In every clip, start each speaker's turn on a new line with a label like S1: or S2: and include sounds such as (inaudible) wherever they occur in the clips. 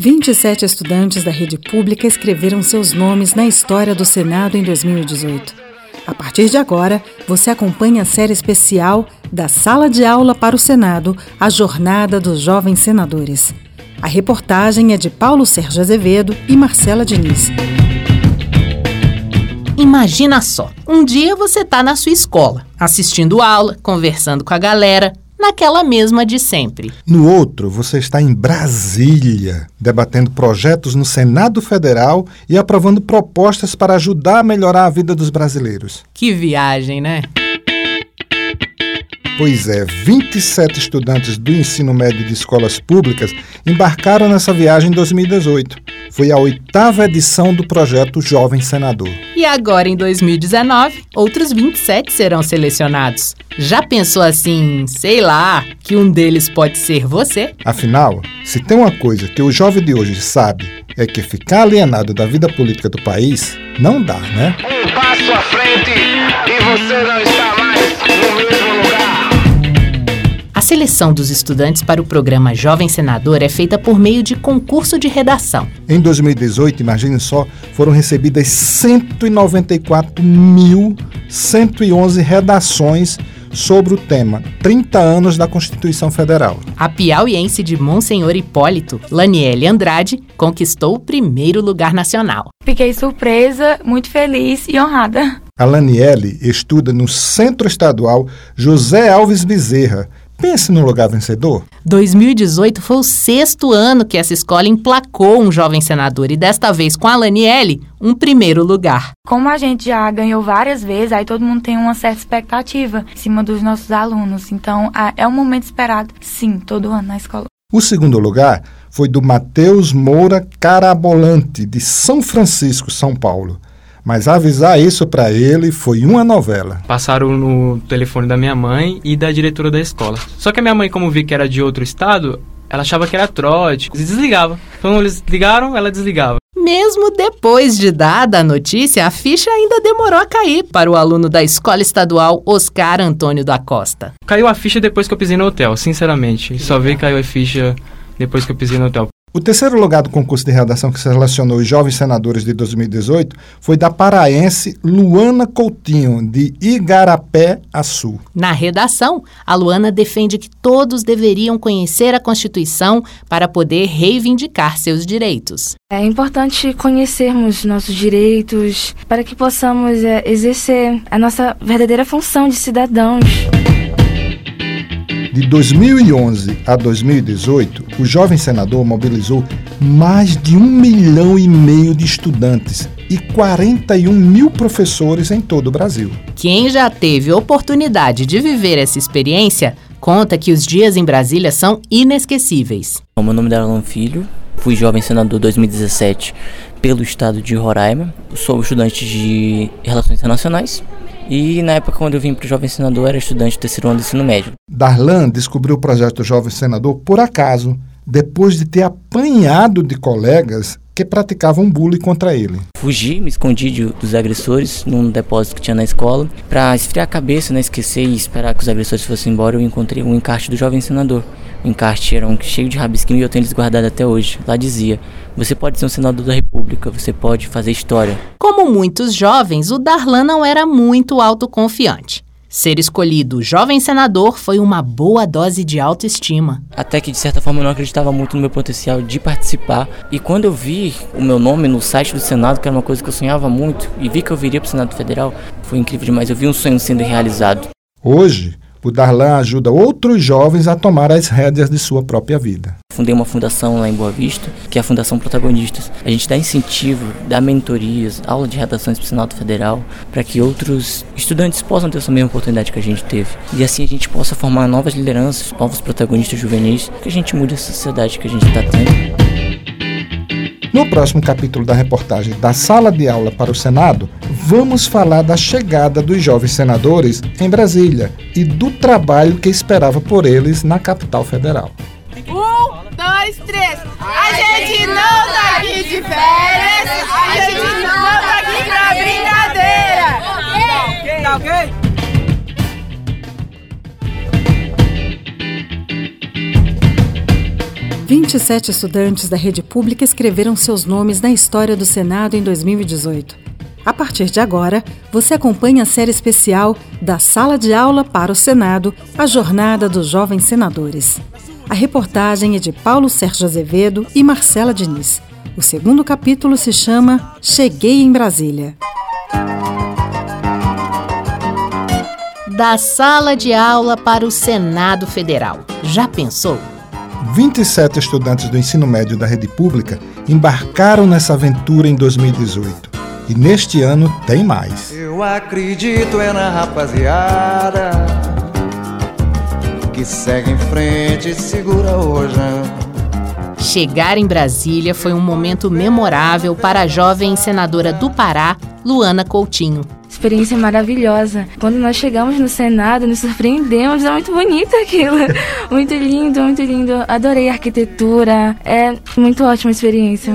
S1: 27 estudantes da rede pública escreveram seus nomes na história do Senado em 2018. A partir de agora, você acompanha a série especial da Sala de Aula para o Senado, a Jornada dos Jovens Senadores. A reportagem é de Paulo Sérgio Azevedo e Marcela Diniz.
S2: Imagina só, um dia você está na sua escola, assistindo aula, conversando com a galera, naquela mesma de sempre.
S3: No outro, você está em Brasília, debatendo projetos no Senado Federal e aprovando propostas para ajudar a melhorar a vida dos brasileiros.
S2: Que viagem, né?
S3: Pois é, 27 estudantes do ensino médio de escolas públicas embarcaram nessa viagem em 2018. Foi a oitava edição do projeto Jovem Senador.
S2: E agora, em 2019, outros 27 serão selecionados. Já pensou assim, sei lá, que um deles pode ser você?
S3: Afinal, se tem uma coisa que o jovem de hoje sabe, é que ficar alienado da vida política do país não dá, né?
S4: Um passo à frente e você não está
S2: A seleção dos estudantes para o programa Jovem Senador é feita por meio de concurso de redação.
S3: Em 2018, imagine só, foram recebidas 194.111 redações sobre o tema 30 anos da Constituição Federal.
S2: A piauiense de Monsenhor Hipólito, Laniele Andrade, conquistou o primeiro lugar nacional.
S5: Fiquei surpresa, muito feliz e honrada.
S3: A Laniele estuda no Centro Estadual José Alves Bezerra. Pense no lugar vencedor.
S2: 2018 foi o sexto ano que essa escola emplacou um jovem senador e desta vez com a Laniele, um primeiro lugar.
S5: Como a gente já ganhou várias vezes, aí todo mundo tem uma certa expectativa em cima dos nossos alunos. Então, é um momento esperado, sim, todo ano na escola.
S3: O segundo lugar foi do Matheus Moura Carabolante, de São Francisco, São Paulo. Mas avisar isso para ele foi uma novela.
S6: Passaram no telefone da minha mãe e da diretora da escola. Só que a minha mãe, como vi que era de outro estado, ela achava que era trote e desligava. Então eles ligaram, ela desligava.
S2: Mesmo depois de dada a notícia, a ficha ainda demorou a cair para o aluno da Escola Estadual Oscar Antônio da Costa.
S6: Caiu a ficha depois que eu pisei no hotel, sinceramente. Só vi que caiu a ficha depois que eu pisei no hotel.
S3: O terceiro lugar do concurso de redação que selecionou os jovens senadores de 2018 foi da paraense Luana Coutinho, de Igarapé Açu.
S2: Na redação, a Luana defende que todos deveriam conhecer a Constituição para poder reivindicar seus direitos.
S7: É importante conhecermos nossos direitos para que possamos é, exercer a nossa verdadeira função de cidadãos.
S3: De 2011 a 2018, o jovem senador mobilizou mais de um milhão e meio de estudantes e 41 mil professores em todo o Brasil.
S2: Quem já teve oportunidade de viver essa experiência conta que os dias em Brasília são inesquecíveis.
S8: O meu nome é Alan Filho, fui jovem senador 2017 pelo estado de Roraima, sou estudante de Relações Internacionais e na época quando eu vim para o jovem senador era estudante do terceiro ano do ensino médio.
S3: Darlan descobriu o projeto Jovem Senador por acaso, depois de ter apanhado de colegas que praticavam bullying contra ele.
S8: Fugi, me escondi de- dos agressores num depósito que tinha na escola. Para esfriar a cabeça, né, esquecer e esperar que os agressores fossem embora, eu encontrei um encarte do jovem senador. O encarte era um cheio de rabisquinho e eu tenho eles guardados até hoje. Lá dizia: Você pode ser um senador da República, você pode fazer história.
S2: Como muitos jovens, o Darlan não era muito autoconfiante. Ser escolhido jovem senador foi uma boa dose de autoestima.
S8: Até que de certa forma eu não acreditava muito no meu potencial de participar. E quando eu vi o meu nome no site do Senado, que era uma coisa que eu sonhava muito, e vi que eu viria para o Senado Federal, foi incrível demais. Eu vi um sonho sendo realizado.
S3: Hoje, o Darlan ajuda outros jovens a tomar as rédeas de sua própria vida.
S8: Fundei uma fundação lá em Boa Vista, que é a Fundação Protagonistas. A gente dá incentivo, dá mentorias, aula de redações para o Senado Federal, para que outros estudantes possam ter essa mesma oportunidade que a gente teve. E assim a gente possa formar novas lideranças, novos protagonistas juvenis, que a gente mude a sociedade que a gente está tendo.
S3: No próximo capítulo da reportagem da Sala de Aula para o Senado, vamos falar da chegada dos jovens senadores em Brasília e do trabalho que esperava por eles na capital federal.
S9: Um, dois, três. A gente não tá aqui de férias. A gente não tá aqui pra brincadeira. Tá ok?
S1: 27 estudantes da rede pública escreveram seus nomes na história do Senado em 2018. A partir de agora, você acompanha a série especial da Sala de Aula para o Senado, a Jornada dos Jovens Senadores. A reportagem é de Paulo Sérgio Azevedo e Marcela Diniz. O segundo capítulo se chama Cheguei em Brasília.
S2: Da sala de aula para o Senado Federal. Já pensou?
S3: 27 estudantes do ensino médio da rede pública embarcaram nessa aventura em 2018. E neste ano tem mais.
S10: Eu acredito é na rapaziada que segue em frente e segura hoje.
S2: Chegar em Brasília foi um momento memorável para a jovem senadora do Pará, Luana Coutinho.
S7: Experiência maravilhosa. Quando nós chegamos no Senado, nos surpreendemos. É muito bonito aquilo. (laughs) muito lindo, muito lindo. Adorei a arquitetura. É muito ótima experiência.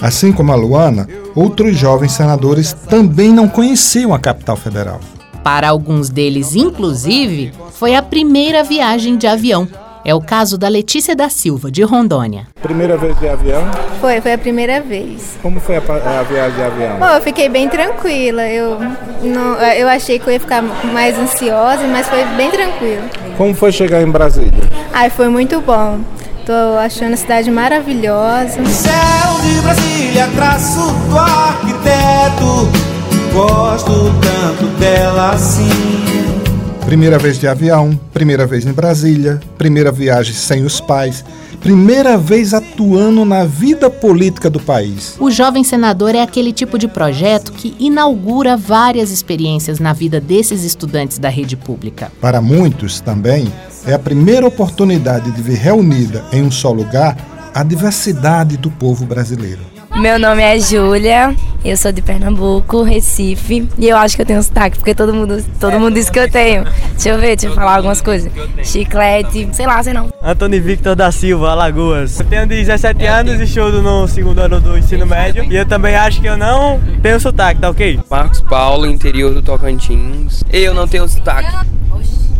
S3: Assim como a Luana, outros jovens senadores também não conheciam a capital federal.
S2: Para alguns deles, inclusive, foi a primeira viagem de avião. É o caso da Letícia da Silva, de Rondônia.
S3: Primeira vez de avião?
S11: Foi, foi a primeira vez.
S3: Como foi a, a viagem de avião?
S11: Bom, eu fiquei bem tranquila. Eu, não, eu achei que eu ia ficar mais ansiosa, mas foi bem tranquilo.
S3: Como foi chegar em Brasília?
S11: Ai, foi muito bom. Tô achando a cidade maravilhosa.
S10: Céu de Brasília, traço do arquiteto. Gosto tanto dela assim.
S3: Primeira vez de avião, primeira vez em Brasília, primeira viagem sem os pais, primeira vez atuando na vida política do país.
S2: O Jovem Senador é aquele tipo de projeto que inaugura várias experiências na vida desses estudantes da rede pública.
S3: Para muitos também, é a primeira oportunidade de ver reunida em um só lugar a diversidade do povo brasileiro.
S12: Meu nome é Júlia, eu sou de Pernambuco, Recife, e eu acho que eu tenho sotaque, porque todo mundo, todo mundo diz que eu tenho. Deixa eu ver, deixa eu falar algumas coisas. Chiclete, sei lá, sei não.
S13: Antônio Victor da Silva, Alagoas. Eu tenho 17 anos e estudo no segundo ano do ensino médio, e eu também acho que eu não tenho sotaque, tá ok?
S14: Marcos Paulo, interior do Tocantins. Eu não tenho sotaque.
S15: Oxe,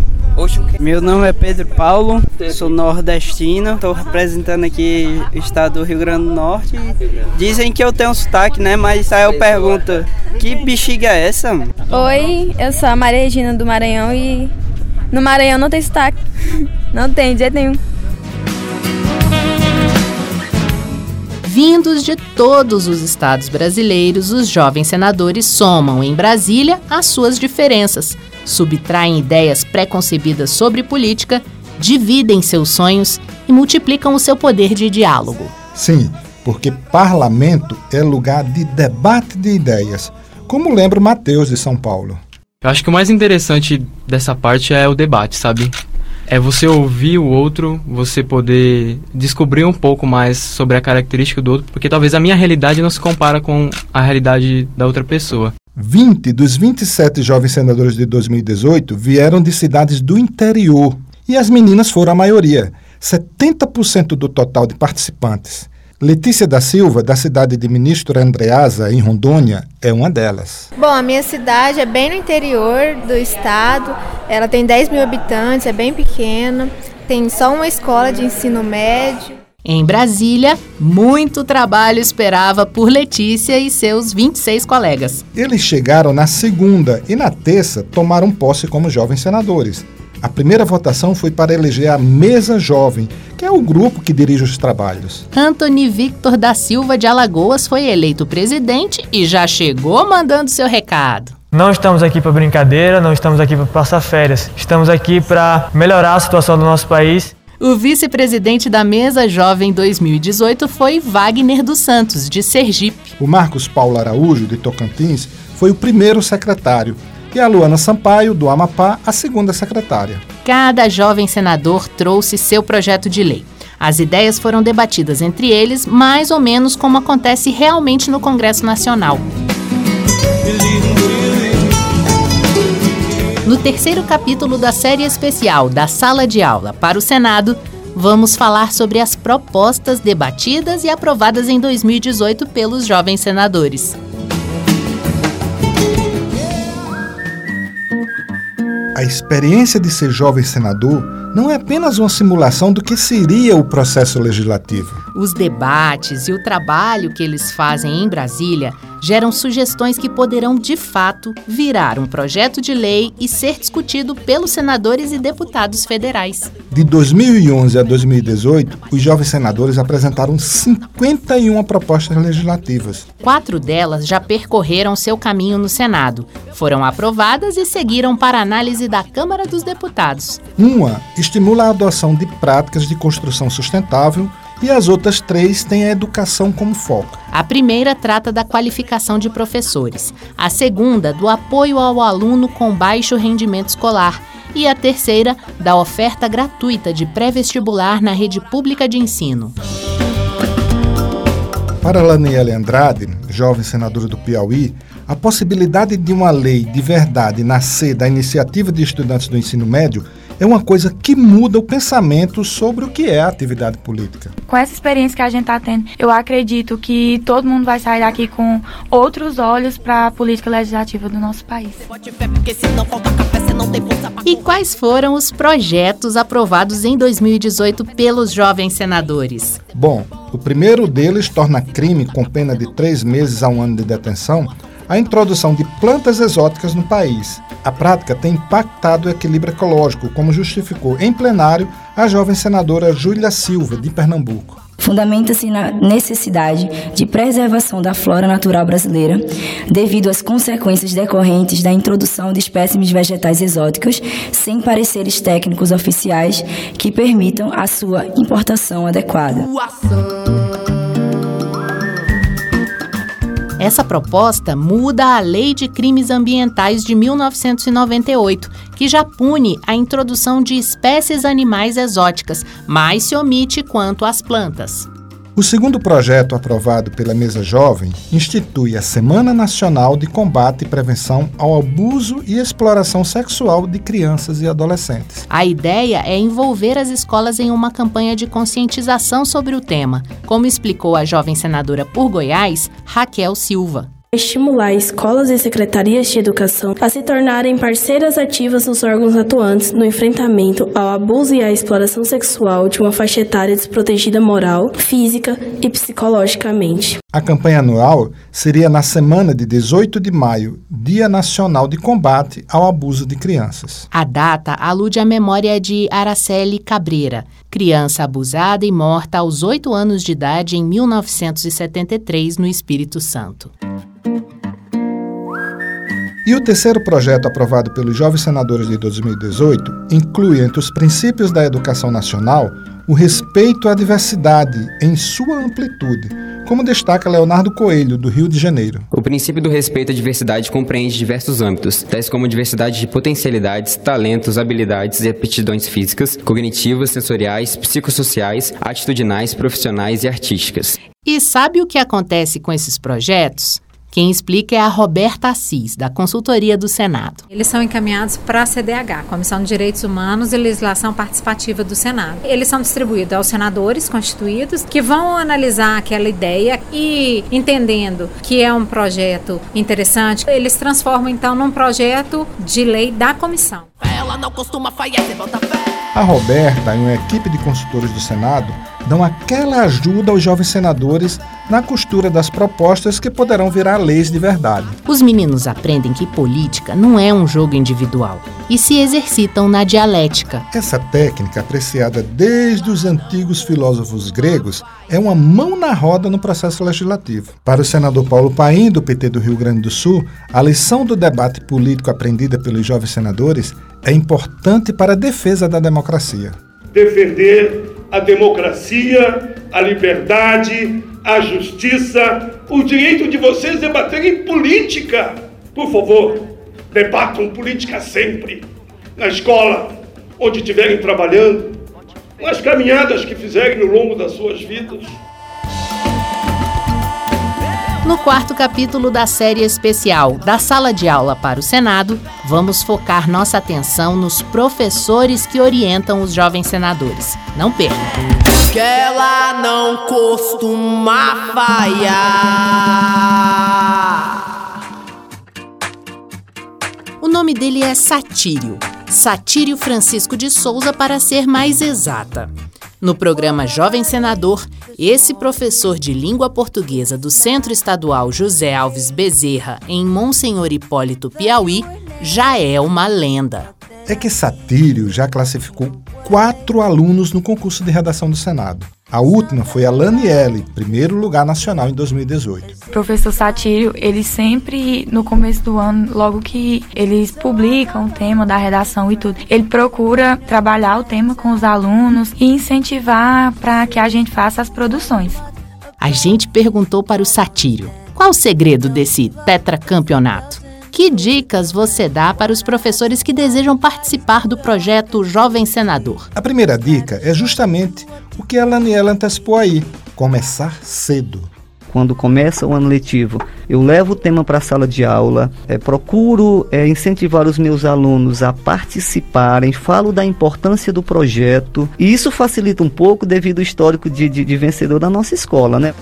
S15: Meu nome é Pedro Paulo, sou nordestino, estou representando aqui o estado do Rio Grande do Norte. Dizem que eu tenho sotaque, né? Mas aí eu pergunto, que bexiga é essa?
S16: Oi, eu sou a Maria Regina do Maranhão e no Maranhão não tem sotaque. (laughs) Não tem, de jeito nenhum.
S2: Vindos de todos os estados brasileiros, os jovens senadores somam em Brasília as suas diferenças, subtraem ideias preconcebidas sobre política, dividem seus sonhos e multiplicam o seu poder de diálogo.
S3: Sim, porque parlamento é lugar de debate de ideias, como lembra Mateus de São Paulo.
S6: Eu acho que o mais interessante dessa parte é o debate, sabe? É você ouvir o outro, você poder descobrir um pouco mais sobre a característica do outro, porque talvez a minha realidade não se compara com a realidade da outra pessoa.
S3: 20 dos 27 jovens senadores de 2018 vieram de cidades do interior. E as meninas foram a maioria, 70% do total de participantes. Letícia da Silva, da cidade de Ministro Andreasa, em Rondônia, é uma delas.
S11: Bom, a minha cidade é bem no interior do estado, ela tem 10 mil habitantes, é bem pequena, tem só uma escola de ensino médio.
S2: Em Brasília, muito trabalho esperava por Letícia e seus 26 colegas.
S3: Eles chegaram na segunda e na terça tomaram posse como jovens senadores. A primeira votação foi para eleger a Mesa Jovem, que é o grupo que dirige os trabalhos.
S2: Anthony Victor da Silva de Alagoas foi eleito presidente e já chegou mandando seu recado.
S13: Não estamos aqui para brincadeira, não estamos aqui para passar férias. Estamos aqui para melhorar a situação do nosso país.
S2: O vice-presidente da Mesa Jovem 2018 foi Wagner dos Santos, de Sergipe.
S3: O Marcos Paulo Araújo, de Tocantins, foi o primeiro secretário e a Luana Sampaio, do Amapá, a segunda secretária.
S2: Cada jovem senador trouxe seu projeto de lei. As ideias foram debatidas entre eles, mais ou menos como acontece realmente no Congresso Nacional. No terceiro capítulo da série especial da Sala de Aula para o Senado, vamos falar sobre as propostas debatidas e aprovadas em 2018 pelos jovens senadores.
S3: A experiência de ser jovem senador não é apenas uma simulação do que seria o processo legislativo.
S2: Os debates e o trabalho que eles fazem em Brasília geram sugestões que poderão, de fato, virar um projeto de lei e ser discutido pelos senadores e deputados federais.
S3: De 2011 a 2018, os jovens senadores apresentaram 51 propostas legislativas.
S2: Quatro delas já percorreram seu caminho no Senado, foram aprovadas e seguiram para análise da Câmara dos Deputados.
S3: Uma estimula a adoção de práticas de construção sustentável e as outras três têm a educação como foco.
S2: A primeira trata da qualificação de professores, a segunda, do apoio ao aluno com baixo rendimento escolar e a terceira, da oferta gratuita de pré-vestibular na rede pública de ensino.
S3: Para Laniele Andrade, jovem senadora do Piauí, a possibilidade de uma lei de verdade nascer da iniciativa de estudantes do ensino médio é uma coisa que muda o pensamento sobre o que é a atividade política.
S5: Com essa experiência que a gente está tendo, eu acredito que todo mundo vai sair daqui com outros olhos para a política legislativa do nosso país.
S2: E quais foram os projetos aprovados em 2018 pelos jovens senadores?
S3: Bom, o primeiro deles torna crime com pena de três meses a um ano de detenção a introdução de plantas exóticas no país. A prática tem impactado o equilíbrio ecológico, como justificou em plenário a jovem senadora Júlia Silva, de Pernambuco
S17: fundamenta-se na necessidade de preservação da flora natural brasileira, devido às consequências decorrentes da introdução de espécimes vegetais exóticas, sem pareceres técnicos oficiais que permitam a sua importação adequada.
S2: Essa proposta muda a Lei de Crimes Ambientais de 1998, que já pune a introdução de espécies animais exóticas, mas se omite quanto às plantas.
S3: O segundo projeto aprovado pela Mesa Jovem institui a Semana Nacional de Combate e Prevenção ao Abuso e Exploração Sexual de Crianças e Adolescentes.
S2: A ideia é envolver as escolas em uma campanha de conscientização sobre o tema, como explicou a jovem senadora por Goiás, Raquel Silva
S18: estimular escolas e secretarias de educação a se tornarem parceiras ativas nos órgãos atuantes no enfrentamento ao abuso e à exploração sexual de uma faixa etária desprotegida moral, física e psicologicamente.
S3: A campanha anual seria na semana de 18 de maio, Dia Nacional de Combate ao Abuso de Crianças.
S2: A data alude à memória de Araceli Cabreira, criança abusada e morta aos 8 anos de idade em 1973 no Espírito Santo.
S3: E o terceiro projeto aprovado pelos jovens senadores de 2018 inclui entre os princípios da educação nacional o respeito à diversidade em sua amplitude, como destaca Leonardo Coelho, do Rio de Janeiro.
S19: O princípio do respeito à diversidade compreende diversos âmbitos, tais como diversidade de potencialidades, talentos, habilidades e aptidões físicas, cognitivas, sensoriais, psicossociais, atitudinais, profissionais e artísticas.
S2: E sabe o que acontece com esses projetos? Quem explica é a Roberta Assis, da Consultoria do Senado.
S20: Eles são encaminhados para a CDH, Comissão de Direitos Humanos e Legislação Participativa do Senado. Eles são distribuídos aos senadores constituídos, que vão analisar aquela ideia e, entendendo que é um projeto interessante, eles transformam então num projeto de lei da comissão. Ela não costuma falhar,
S3: você volta A Roberta e uma equipe de consultores do Senado dão aquela ajuda aos jovens senadores na costura das propostas que poderão virar leis de verdade.
S2: Os meninos aprendem que política não é um jogo individual e se exercitam na dialética.
S3: Essa técnica, apreciada desde os antigos filósofos gregos, é uma mão na roda no processo legislativo. Para o senador Paulo Paim, do PT do Rio Grande do Sul, a lição do debate político aprendida pelos jovens senadores é importante para a defesa da democracia.
S21: Defender a democracia, a liberdade, a justiça, o direito de vocês debaterem política. Por favor, debatam política sempre. Na escola, onde estiverem trabalhando, nas caminhadas que fizerem no longo das suas vidas.
S2: No quarto capítulo da série especial da Sala de Aula para o Senado, vamos focar nossa atenção nos professores que orientam os jovens senadores. Não perca!
S9: Que ela não costuma falhar.
S2: nome dele é Satírio, Satírio Francisco de Souza, para ser mais exata. No programa Jovem Senador, esse professor de língua portuguesa do Centro Estadual José Alves Bezerra, em Monsenhor Hipólito, Piauí, já é uma lenda.
S3: É que Satírio já classificou quatro alunos no concurso de redação do Senado. A última foi a Laniele, primeiro lugar nacional em 2018.
S5: O professor Satírio, ele sempre, no começo do ano, logo que eles publicam o tema da redação e tudo, ele procura trabalhar o tema com os alunos e incentivar para que a gente faça as produções.
S2: A gente perguntou para o Satírio qual o segredo desse tetracampeonato. Que dicas você dá para os professores que desejam participar do projeto Jovem Senador?
S3: A primeira dica é justamente o que a Laniela antecipou aí: começar cedo
S22: quando começa o ano letivo, eu levo o tema para a sala de aula, é, procuro é, incentivar os meus alunos a participarem, falo da importância do projeto, e isso facilita um pouco devido ao histórico de, de, de vencedor da nossa escola, né?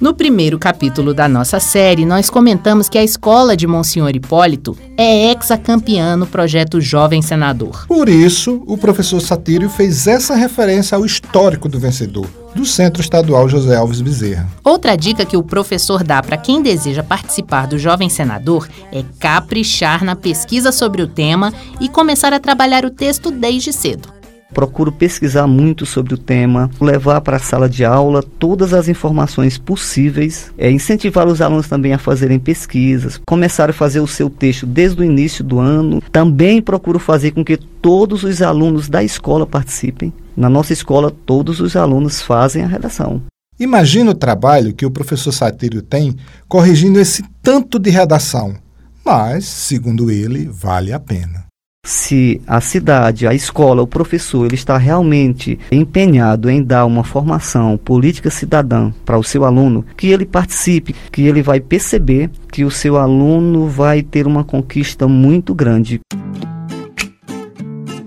S2: No primeiro capítulo da nossa série, nós comentamos que a escola de Monsenhor Hipólito é ex-campeã no projeto Jovem Senador.
S3: Por isso, o professor Satírio fez essa referência ao histórico do vencedor, do Centro Estadual José Alves Bezerra.
S2: Outra dica que o professor dá para quem deseja participar do Jovem Senador é caprichar na pesquisa sobre o tema e começar a trabalhar o texto desde cedo.
S22: Procuro pesquisar muito sobre o tema, levar para a sala de aula todas as informações possíveis, é, incentivar os alunos também a fazerem pesquisas, começar a fazer o seu texto desde o início do ano. Também procuro fazer com que todos os alunos da escola participem. Na nossa escola, todos os alunos fazem a redação.
S3: Imagina o trabalho que o professor Satírio tem corrigindo esse tanto de redação. Mas, segundo ele, vale a pena
S22: se a cidade, a escola, o professor, ele está realmente empenhado em dar uma formação política cidadã para o seu aluno, que ele participe, que ele vai perceber que o seu aluno vai ter uma conquista muito grande.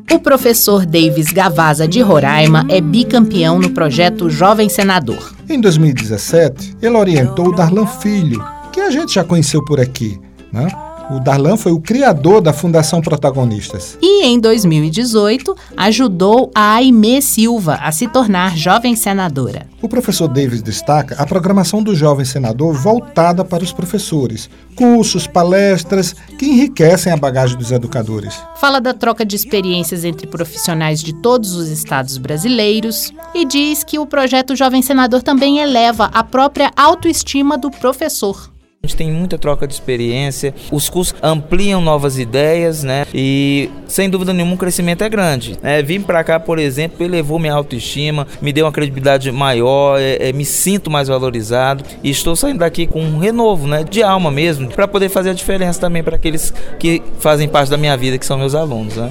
S2: O professor Davis Gavaza de Roraima é bicampeão no projeto Jovem Senador.
S3: Em 2017, ele orientou o Darlan Filho, que a gente já conheceu por aqui, né? O Darlan foi o criador da Fundação Protagonistas.
S2: E em 2018, ajudou a Aimee Silva a se tornar jovem senadora.
S3: O professor Davis destaca a programação do Jovem Senador voltada para os professores, cursos, palestras que enriquecem a bagagem dos educadores.
S2: Fala da troca de experiências entre profissionais de todos os estados brasileiros e diz que o projeto Jovem Senador também eleva a própria autoestima do professor.
S23: A gente tem muita troca de experiência, os cursos ampliam novas ideias, né? E sem dúvida nenhuma o crescimento é grande. É, vim para cá, por exemplo, elevou minha autoestima, me deu uma credibilidade maior, é, é, me sinto mais valorizado e estou saindo daqui com um renovo, né? De alma mesmo, para poder fazer a diferença também para aqueles que fazem parte da minha vida, que são meus alunos, né?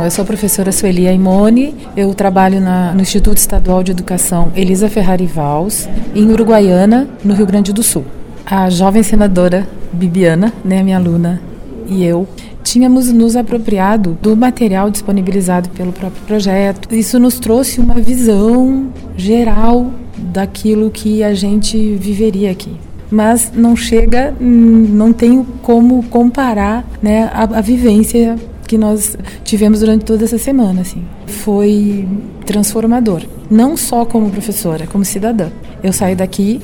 S24: Eu sou a professora Sueli Aimone, eu trabalho na, no Instituto Estadual de Educação Elisa Ferrari Vals, em Uruguaiana, no Rio Grande do Sul. A jovem senadora Bibiana, né, minha aluna, e eu tínhamos nos apropriado do material disponibilizado pelo próprio projeto. Isso nos trouxe uma visão geral daquilo que a gente viveria aqui mas não chega, não tenho como comparar né, a, a vivência que nós tivemos durante toda essa semana, assim. Foi transformador, não só como professora, como cidadã. Eu saio daqui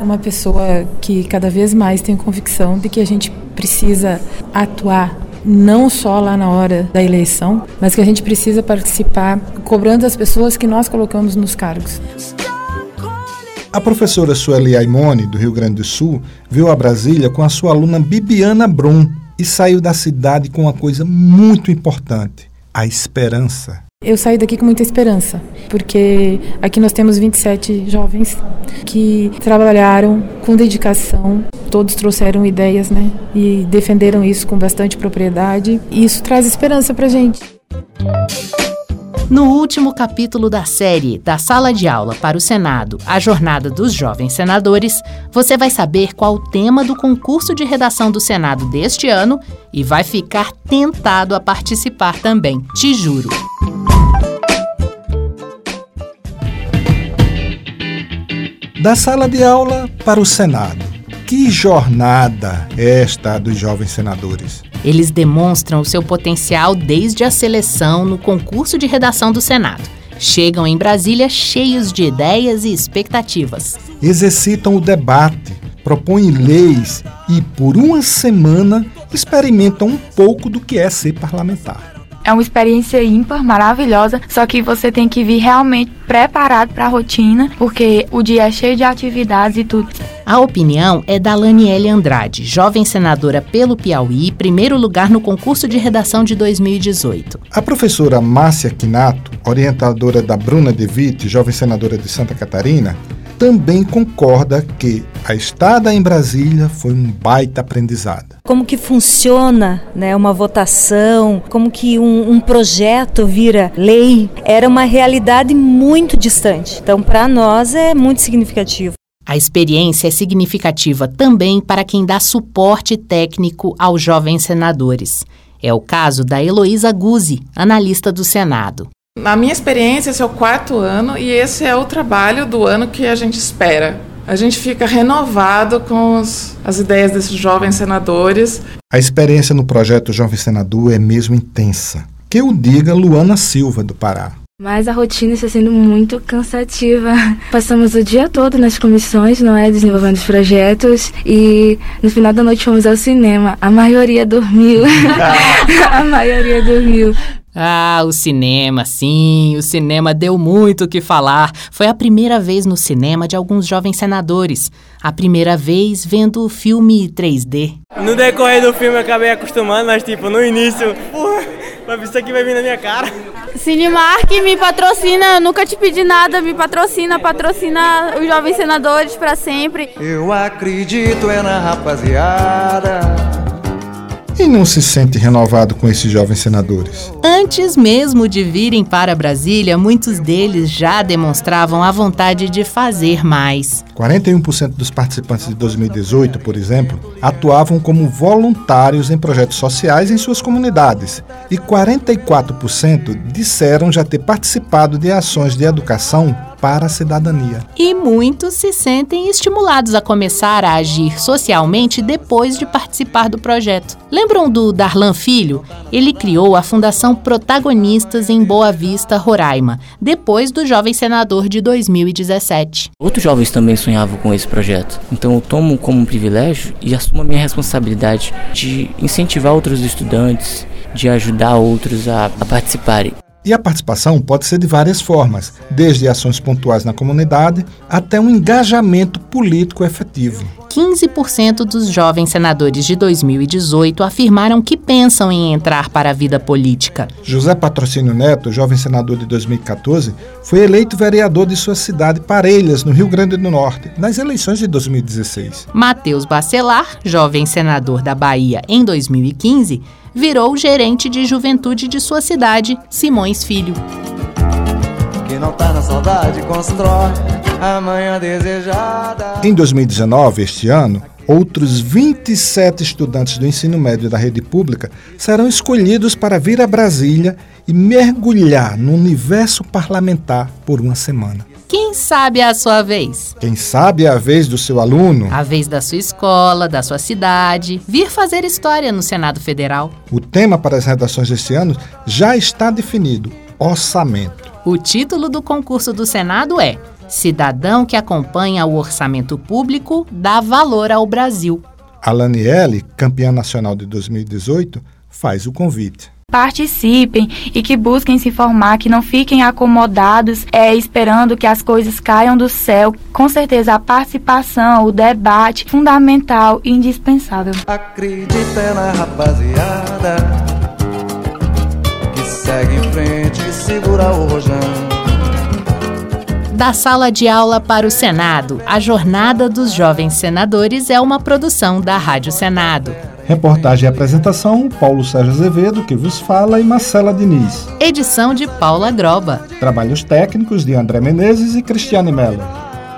S24: uma pessoa que cada vez mais tem convicção de que a gente precisa atuar não só lá na hora da eleição, mas que a gente precisa participar cobrando as pessoas que nós colocamos nos cargos.
S3: A professora Sueli Aimone, do Rio Grande do Sul, veio a Brasília com a sua aluna Bibiana Brum, e saiu da cidade com uma coisa muito importante: a esperança.
S24: Eu saí daqui com muita esperança, porque aqui nós temos 27 jovens que trabalharam com dedicação, todos trouxeram ideias, né? E defenderam isso com bastante propriedade, e isso traz esperança pra gente.
S2: No último capítulo da série Da Sala de Aula para o Senado, a Jornada dos Jovens Senadores, você vai saber qual o tema do concurso de redação do Senado deste ano e vai ficar tentado a participar também, te juro.
S3: Da sala de aula para o Senado Que jornada é esta dos jovens senadores?
S2: Eles demonstram o seu potencial desde a seleção no concurso de redação do Senado. Chegam em Brasília cheios de ideias e expectativas.
S3: Exercitam o debate, propõem leis e, por uma semana, experimentam um pouco do que é ser parlamentar.
S5: É uma experiência ímpar, maravilhosa, só que você tem que vir realmente preparado para a rotina, porque o dia é cheio de atividades e tudo.
S2: A opinião é da Laniele Andrade, jovem senadora pelo Piauí, primeiro lugar no concurso de redação de 2018.
S3: A professora Márcia Quinato, orientadora da Bruna De Witt, jovem senadora de Santa Catarina, também concorda que a estada em Brasília foi um baita aprendizado.
S25: Como que funciona né, uma votação, como que um, um projeto vira lei, era uma realidade muito distante. Então, para nós é muito significativo.
S2: A experiência é significativa também para quem dá suporte técnico aos jovens senadores. É o caso da Heloísa Guzzi, analista do Senado.
S26: Na minha experiência, esse é o quarto ano e esse é o trabalho do ano que a gente espera. A gente fica renovado com os, as ideias desses jovens senadores.
S3: A experiência no projeto Jovem Senador é mesmo intensa. Que o diga Luana Silva, do Pará.
S27: Mas a rotina está sendo muito cansativa. (laughs) Passamos o dia todo nas comissões, não é? Desenvolvendo os projetos. E no final da noite fomos ao cinema. A maioria dormiu. (laughs) (laughs) a maioria dormiu.
S2: Ah, o cinema, sim, o cinema deu muito o que falar. Foi a primeira vez no cinema de alguns jovens senadores. A primeira vez vendo o filme 3D.
S13: No decorrer do filme eu acabei acostumando, mas tipo, no início, porra, isso aqui vai vir na minha cara.
S16: Cinemark me patrocina, nunca te pedi nada, me patrocina, patrocina os jovens senadores para sempre.
S10: Eu acredito é na rapaziada.
S3: E não se sente renovado com esses jovens senadores?
S2: Antes mesmo de virem para Brasília, muitos deles já demonstravam a vontade de fazer mais.
S3: 41% dos participantes de 2018, por exemplo, atuavam como voluntários em projetos sociais em suas comunidades, e 44% disseram já ter participado de ações de educação para a cidadania.
S2: E muitos se sentem estimulados a começar a agir socialmente depois de participar do projeto. Lembram do Darlan Filho? Ele criou a Fundação Protagonistas em Boa Vista, Roraima, depois do Jovem Senador de 2017.
S28: Outros jovens também sonhavam com esse projeto, então eu tomo como um privilégio e assumo a minha responsabilidade de incentivar outros estudantes, de ajudar outros a, a participarem.
S3: E a participação pode ser de várias formas, desde ações pontuais na comunidade até um engajamento político efetivo.
S2: 15% dos jovens senadores de 2018 afirmaram que pensam em entrar para a vida política.
S3: José Patrocínio Neto, jovem senador de 2014, foi eleito vereador de sua cidade Parelhas, no Rio Grande do Norte, nas eleições de 2016.
S2: Matheus Bacelar, jovem senador da Bahia em 2015, virou gerente de juventude de sua cidade, Simões Filho.
S10: Quem não tá na saudade constrói a manhã desejada.
S3: Em 2019, este ano, outros 27 estudantes do ensino médio da rede pública serão escolhidos para vir a Brasília e mergulhar no universo parlamentar por uma semana.
S2: Quem sabe é a sua vez?
S3: Quem sabe é a vez do seu aluno?
S2: A vez da sua escola, da sua cidade. Vir fazer história no Senado Federal.
S3: O tema para as redações deste ano já está definido: orçamento.
S2: O título do concurso do Senado é Cidadão que acompanha o orçamento público dá valor ao Brasil.
S3: A Laniele, campeã nacional de 2018, faz o convite
S5: participem e que busquem se formar, que não fiquem acomodados é, esperando que as coisas caiam do céu. Com certeza a participação, o debate, fundamental e indispensável.
S10: Acredita na rapaziada segue em frente e segura o rojão.
S2: Da sala de aula para o Senado, a Jornada dos Jovens Senadores é uma produção da Rádio Senado.
S3: Reportagem e apresentação: Paulo Sérgio Azevedo, que vos fala, e Marcela Diniz.
S2: Edição de Paula Groba.
S3: Trabalhos técnicos de André Menezes e Cristiane Mello.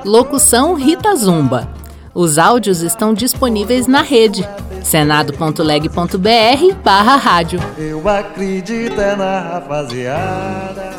S2: Locução Rita Zumba. Os áudios estão disponíveis na rede senado.leg.br barra rádio.
S10: Eu acredito é na rapaziada.